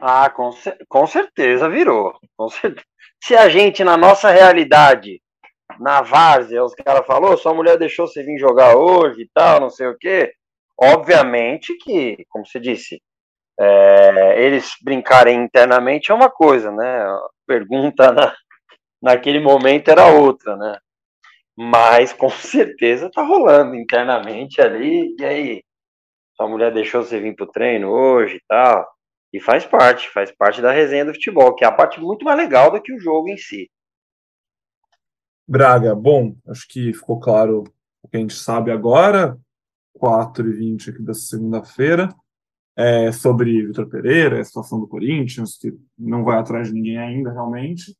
Ah, com, com certeza virou. Com certeza. Se a gente, na nossa realidade, na várzea, os caras falou, sua mulher deixou você vir jogar hoje e tal, não sei o quê. Obviamente que, como você disse, é, eles brincarem internamente é uma coisa, né? A pergunta na, naquele momento era outra, né? Mas com certeza tá rolando internamente ali. E aí, sua mulher deixou você vir pro treino hoje e tal. E faz parte, faz parte da resenha do futebol, que é a parte muito mais legal do que o jogo em si. Braga, bom, acho que ficou claro o que a gente sabe agora, 4 e 20 aqui da segunda-feira, é, sobre Vitor Pereira, a situação do Corinthians, que não vai atrás de ninguém ainda, realmente,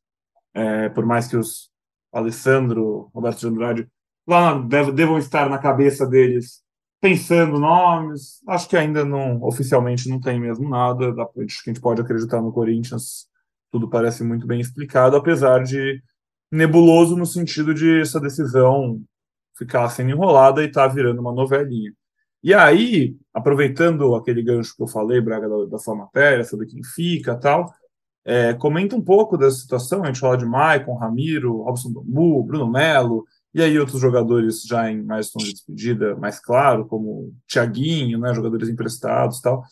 é, por mais que os Alessandro, Roberto de Andrade, lá devam estar na cabeça deles pensando nomes. Acho que ainda não, oficialmente não tem mesmo nada. Acho que a gente pode acreditar no Corinthians. Tudo parece muito bem explicado, apesar de nebuloso no sentido de essa decisão ficar sendo enrolada e estar tá virando uma novelinha. E aí, aproveitando aquele gancho que eu falei, Braga, da, da sua matéria, sobre quem fica tal, é, comenta um pouco dessa situação, a gente fala de Maicon, Ramiro, Robson Bambu, Bruno Melo, e aí outros jogadores já em mais tom de despedida, mais claro, como Thiaguinho, né, jogadores emprestados tal.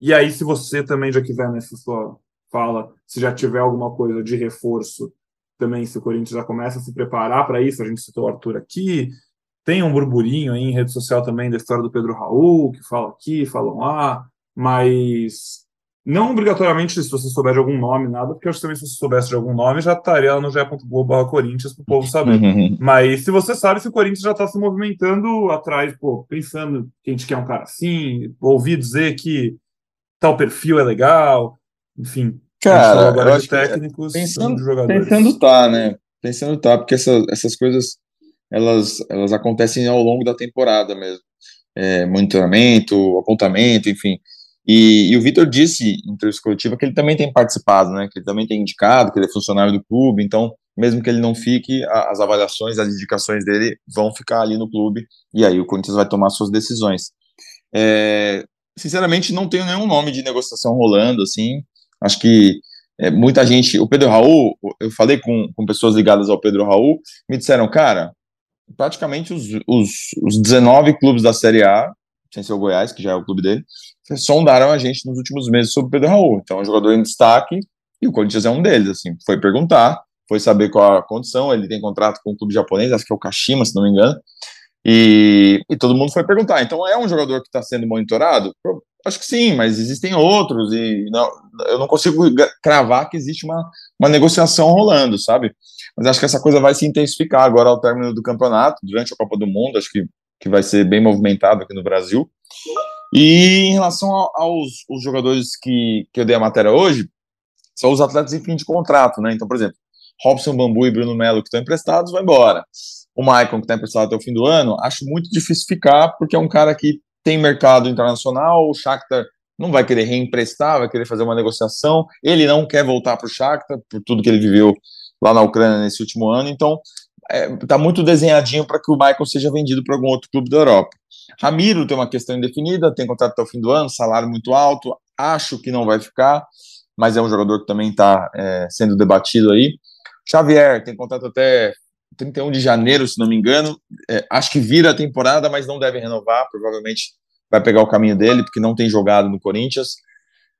E aí, se você também já quiser nessa sua fala, se já tiver alguma coisa de reforço, também se o Corinthians já começa a se preparar para isso, a gente citou o Arthur aqui, tem um burburinho aí em rede social também da história do Pedro Raul, que fala aqui, falam lá, mas não obrigatoriamente se você souber de algum nome, nada, porque eu acho que também se você soubesse de algum nome, já estaria lá no ge.globo Corinthians para o povo saber. Uhum. Mas se você sabe se o Corinthians já está se movimentando atrás, pô, pensando que a gente quer um cara assim, ouvir dizer que tal perfil é legal, enfim. Cara, agora de é técnicos pensando, de jogadores. Pensando tá, né? Pensando tá, porque essa, essas coisas elas, elas acontecem ao longo da temporada mesmo. É, monitoramento, apontamento, enfim. E, e o Vitor disse em entrevista coletiva que ele também tem participado, né? Que ele também tem indicado, que ele é funcionário do clube, então, mesmo que ele não fique, a, as avaliações, as indicações dele vão ficar ali no clube, e aí o Corinthians vai tomar suas decisões. É, sinceramente, não tenho nenhum nome de negociação rolando, assim. Acho que é, muita gente. O Pedro Raul, eu falei com, com pessoas ligadas ao Pedro Raul, me disseram, cara, praticamente os, os, os 19 clubes da Série A, sem ser o Goiás, que já é o clube dele, sondaram a gente nos últimos meses sobre o Pedro Raul. Então, é um jogador em destaque e o Corinthians é um deles. Assim, foi perguntar, foi saber qual a condição. Ele tem contrato com o um clube japonês, acho que é o Kashima, se não me engano. E, e todo mundo foi perguntar. Então, é um jogador que está sendo monitorado? Acho que sim, mas existem outros e não, eu não consigo cravar que existe uma, uma negociação rolando, sabe? Mas acho que essa coisa vai se intensificar agora ao término do campeonato, durante a Copa do Mundo, acho que, que vai ser bem movimentado aqui no Brasil. E em relação aos, aos jogadores que, que eu dei a matéria hoje, são os atletas em fim de contrato, né? Então, por exemplo, Robson Bambu e Bruno Melo, que estão emprestados, vão embora. O Maicon, que está emprestado até o fim do ano, acho muito difícil ficar, porque é um cara que tem mercado internacional, o Shakhtar não vai querer reemprestar, vai querer fazer uma negociação, ele não quer voltar para o Shakhtar, por tudo que ele viveu lá na Ucrânia nesse último ano, então está é, tá muito desenhadinho para que o Michael seja vendido para algum outro clube da Europa. Ramiro tem uma questão indefinida, tem contrato até o fim do ano, salário muito alto, acho que não vai ficar, mas é um jogador que também está é, sendo debatido aí. Xavier tem contrato até 31 de janeiro, se não me engano. É, acho que vira a temporada, mas não deve renovar. Provavelmente vai pegar o caminho dele, porque não tem jogado no Corinthians.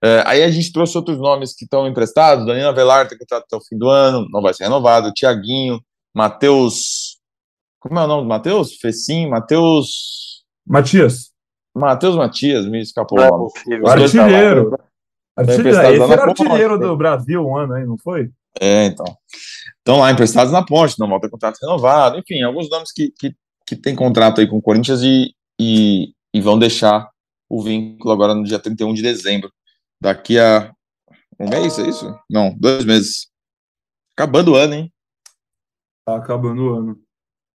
É, aí a gente trouxe outros nomes que estão emprestados. Danilo Velar tem contrato até o fim do ano, não vai ser renovado. Tiaguinho, Matheus. Como é o nome do Matheus? Fecim, Matheus. Matias. Matheus Matias, me escapou o nome. Artilheiro. Artilheiro. Esse era artilheiro do Brasil um ano aí, não foi? É, então. Estão lá emprestados na ponte, não volta contrato renovado, enfim, alguns nomes que, que, que tem contrato aí com o Corinthians e, e, e vão deixar o vínculo agora no dia 31 de dezembro. Daqui a um mês, é isso? Não, dois meses. Acabando o ano, hein? Tá acabando o ano.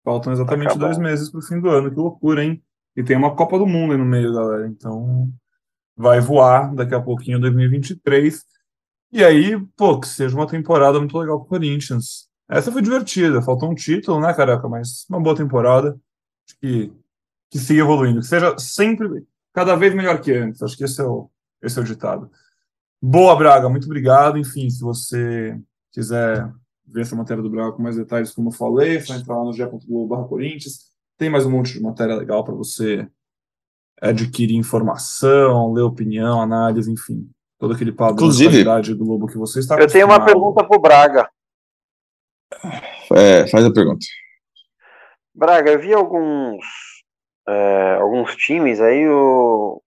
Faltam exatamente dois meses pro fim do ano, que loucura, hein? E tem uma Copa do Mundo aí no meio, galera. Então vai voar daqui a pouquinho 2023. E aí, pô, que seja uma temporada muito legal pro Corinthians. Essa foi divertida, faltou um título, né, caraca? Mas uma boa temporada. Acho que, que siga evoluindo, que seja sempre, cada vez melhor que antes. Acho que esse é o, esse é o ditado. Boa, Braga, muito obrigado. Enfim, se você quiser ver essa matéria do Braga com mais detalhes, como eu falei, é só entrar lá no ge.globo Corinthians. Tem mais um monte de matéria legal para você adquirir informação, ler opinião, análise, enfim todo aquele padrão Inclusive, do Lobo que você está Eu tenho uma pergunta para o Braga. É, faz a pergunta. Braga, eu vi alguns, é, alguns times aí o,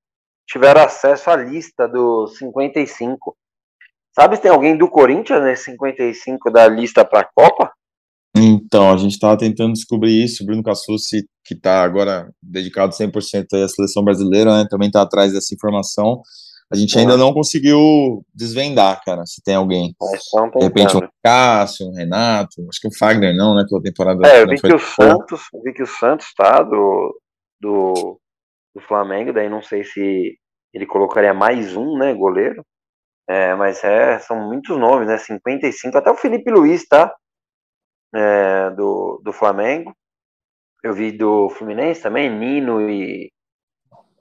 tiveram acesso à lista dos 55. Sabe se tem alguém do Corinthians nesse 55 da lista para a Copa? Então, a gente estava tentando descobrir isso. O Bruno Cassucci, que está agora dedicado 100% à seleção brasileira, né, também está atrás dessa informação. A gente ainda não conseguiu desvendar, cara, se tem alguém. De repente um Cássio, um Renato, acho que o Fagner não, né, pela temporada. É, eu vi que o Santos, vi que o Santos tá do, do, do Flamengo, daí não sei se ele colocaria mais um, né, goleiro. É, mas é, são muitos nomes, né, 55, até o Felipe Luiz, tá? É, do, do Flamengo. Eu vi do Fluminense também, Nino e...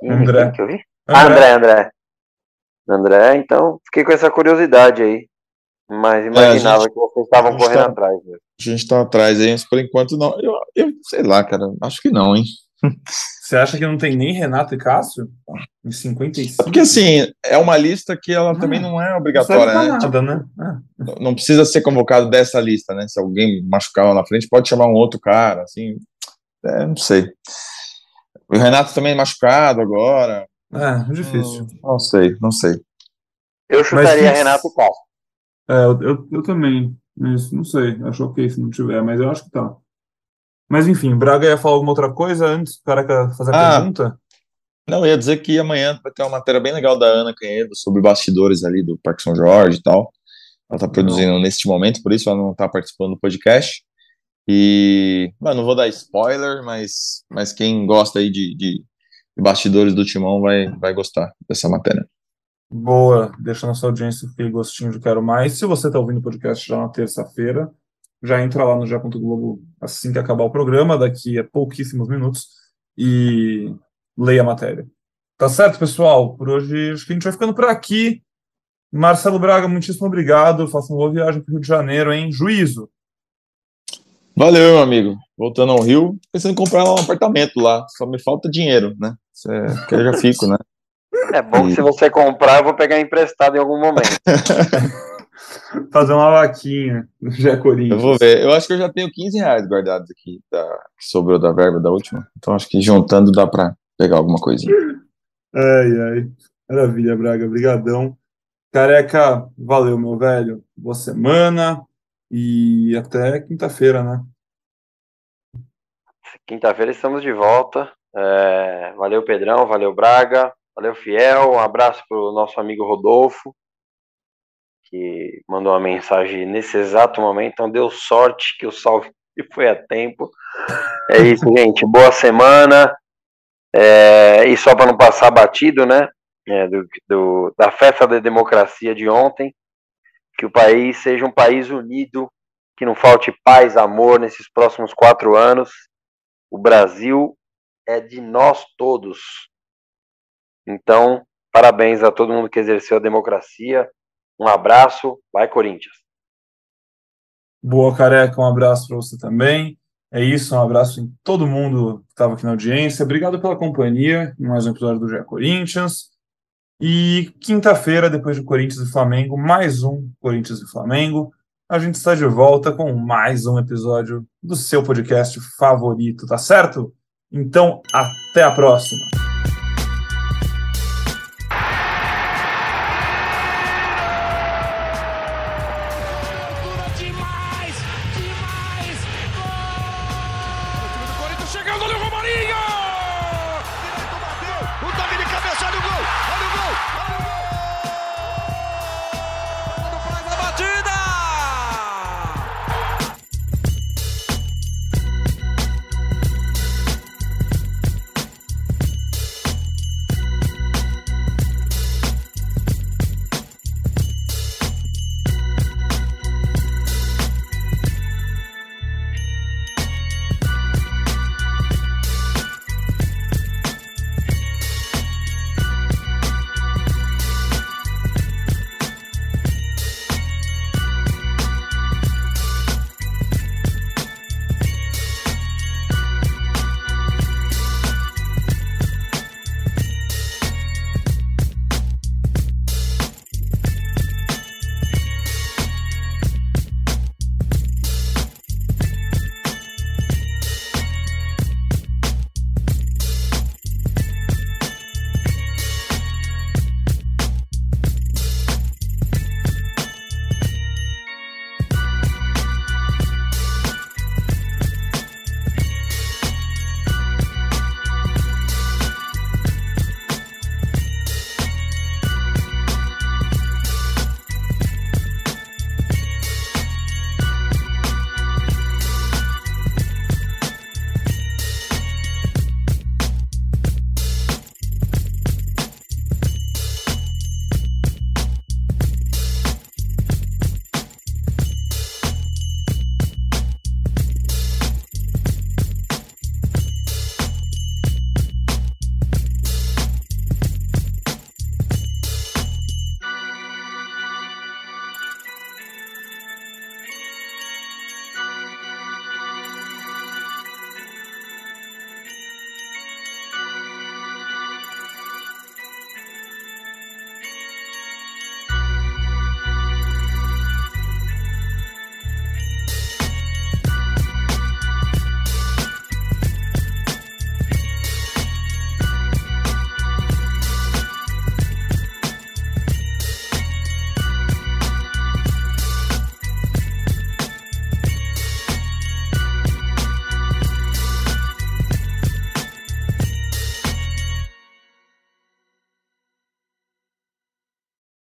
André. Que eu vi? André, ah, André. André. André, então fiquei com essa curiosidade aí. Mas é, imaginava é, gente, que vocês estavam correndo tá, atrás. Né? A gente está atrás aí, mas por enquanto não. Eu, eu sei lá, cara, acho que não, hein? Você acha que não tem nem Renato e Cássio? Em 55? Porque assim, é uma lista que ela ah, também não é obrigatória, não né? Nada, né? Ah. Não precisa ser convocado dessa lista, né? Se alguém machucar lá na frente, pode chamar um outro cara, assim. É, não sei. O Renato também machucado agora. É, difícil. Hum, não sei, não sei. Eu chutaria mas, Renato Castro. É, eu, eu, eu, também. Mas não sei. Acho ok se não tiver, mas eu acho que tá. Mas enfim, Braga ia falar alguma outra coisa antes o cara fazer a ah, pergunta? Não, eu ia dizer que amanhã vai ter uma matéria bem legal da Ana Canhedo sobre bastidores ali do Parque São Jorge e tal. Ela tá produzindo não. neste momento, por isso ela não tá participando do podcast. E, mano, não vou dar spoiler, mas, mas quem gosta aí de, de bastidores do Timão vai, vai gostar dessa matéria. Boa, deixa nossa audiência aquele gostinho de quero mais. Se você está ouvindo o podcast já na terça-feira, já entra lá no. Globo assim que acabar o programa, daqui a pouquíssimos minutos, e leia a matéria. Tá certo, pessoal? Por hoje acho que a gente vai ficando por aqui. Marcelo Braga, muitíssimo obrigado. Faça uma boa viagem para o Rio de Janeiro, hein? Juízo. Valeu, meu amigo. Voltando ao Rio, pensando em comprar um apartamento lá. Só me falta dinheiro, né? que eu já fico, né? É bom que se você comprar, eu vou pegar emprestado em algum momento. Fazer uma vaquinha no Jé Corinthians. Eu vou ver. Eu acho que eu já tenho 15 reais guardados aqui, da, que sobrou da verba da última. Então acho que juntando dá para pegar alguma coisinha. Ai, ai. Maravilha, Braga, brigadão. Careca, valeu, meu velho. Boa semana e até quinta-feira, né? Quinta-feira estamos de volta. É, valeu, Pedrão, valeu, Braga, valeu, Fiel. Um abraço para o nosso amigo Rodolfo, que mandou uma mensagem nesse exato momento. Então, deu sorte que o salve foi a tempo. É isso, gente. Boa semana. É, e só para não passar batido, né? É, do, do, da festa da democracia de ontem, que o país seja um país unido, que não falte paz, amor nesses próximos quatro anos. O Brasil é de nós todos. Então, parabéns a todo mundo que exerceu a democracia. Um abraço, vai Corinthians. Boa, careca, um abraço para você também. É isso, um abraço em todo mundo que estava aqui na audiência. Obrigado pela companhia em mais um episódio do GE Corinthians. E quinta-feira, depois do Corinthians e Flamengo, mais um Corinthians e Flamengo. A gente está de volta com mais um episódio do seu podcast favorito, tá certo? Então, até a próxima.